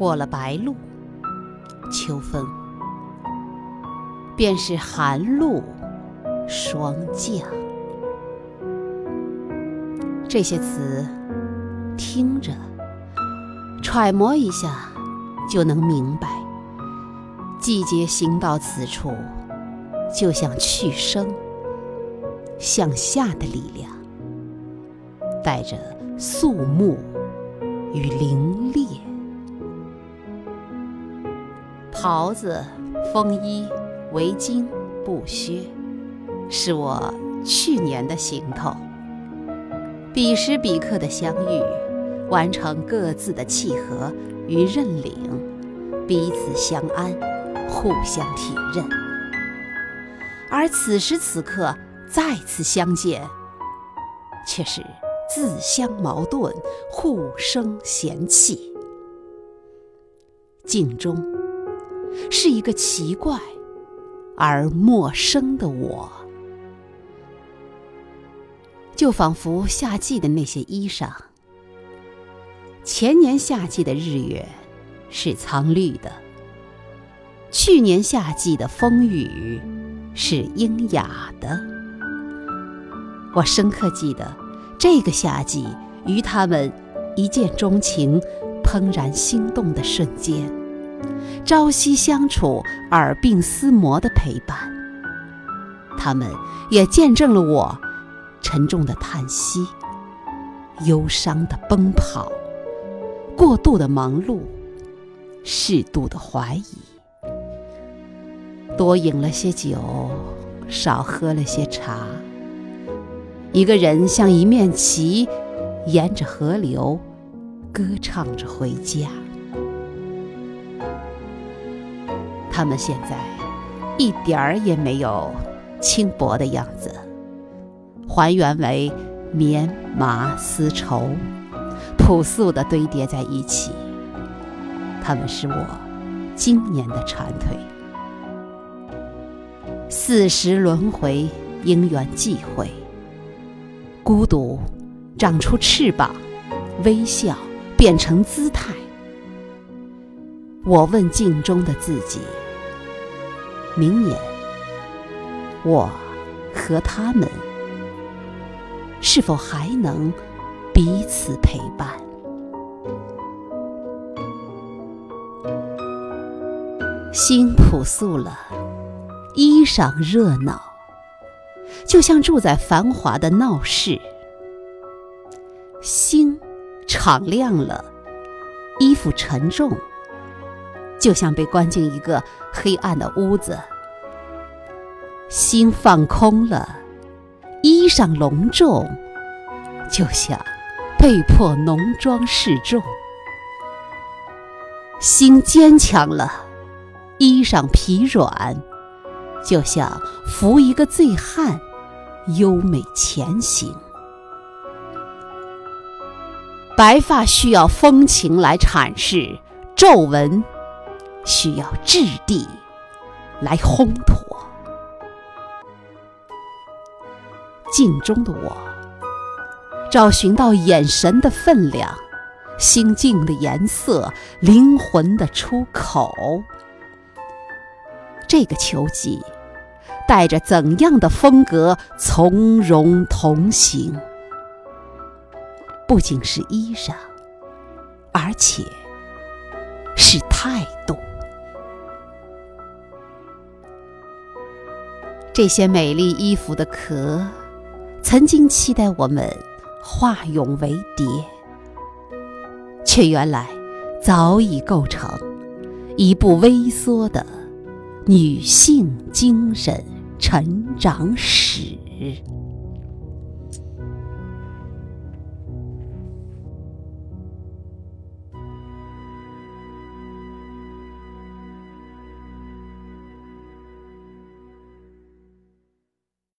过了白露，秋风便是寒露霜降。这些词听着，揣摩一下就能明白。季节行到此处，就像去生、向下的力量，带着肃穆与凌冽。袍子、风衣、围巾、布靴，是我去年的行头。彼时彼刻的相遇，完成各自的契合与认领，彼此相安，互相体认。而此时此刻再次相见，却是自相矛盾，互生嫌弃。镜中是一个奇怪而陌生的我。就仿佛夏季的那些衣裳。前年夏季的日月是苍绿的，去年夏季的风雨是阴雅的。我深刻记得这个夏季与他们一见钟情、怦然心动的瞬间，朝夕相处、耳鬓厮磨的陪伴。他们也见证了我。沉重的叹息，忧伤的奔跑，过度的忙碌，适度的怀疑，多饮了些酒，少喝了些茶。一个人像一面旗，沿着河流，歌唱着回家。他们现在一点儿也没有轻薄的样子。还原为棉麻丝绸，朴素的堆叠在一起。他们是我今年的蝉蜕。四时轮回，因缘际会，孤独长出翅膀，微笑变成姿态。我问镜中的自己：明年，我和他们。是否还能彼此陪伴？心朴素了，衣裳热闹，就像住在繁华的闹市；心敞亮了，衣服沉重，就像被关进一个黑暗的屋子；心放空了。衣裳隆重，就像被迫浓妆示众；心坚强了，衣裳疲软，就像扶一个醉汉，优美前行。白发需要风情来阐释，皱纹需要质地来烘托。镜中的我，找寻到眼神的分量，心境的颜色，灵魂的出口。这个秋季，带着怎样的风格从容同行？不仅是衣裳，而且是态度。这些美丽衣服的壳。曾经期待我们化蛹为蝶，却原来早已构成一部微缩的女性精神成长史。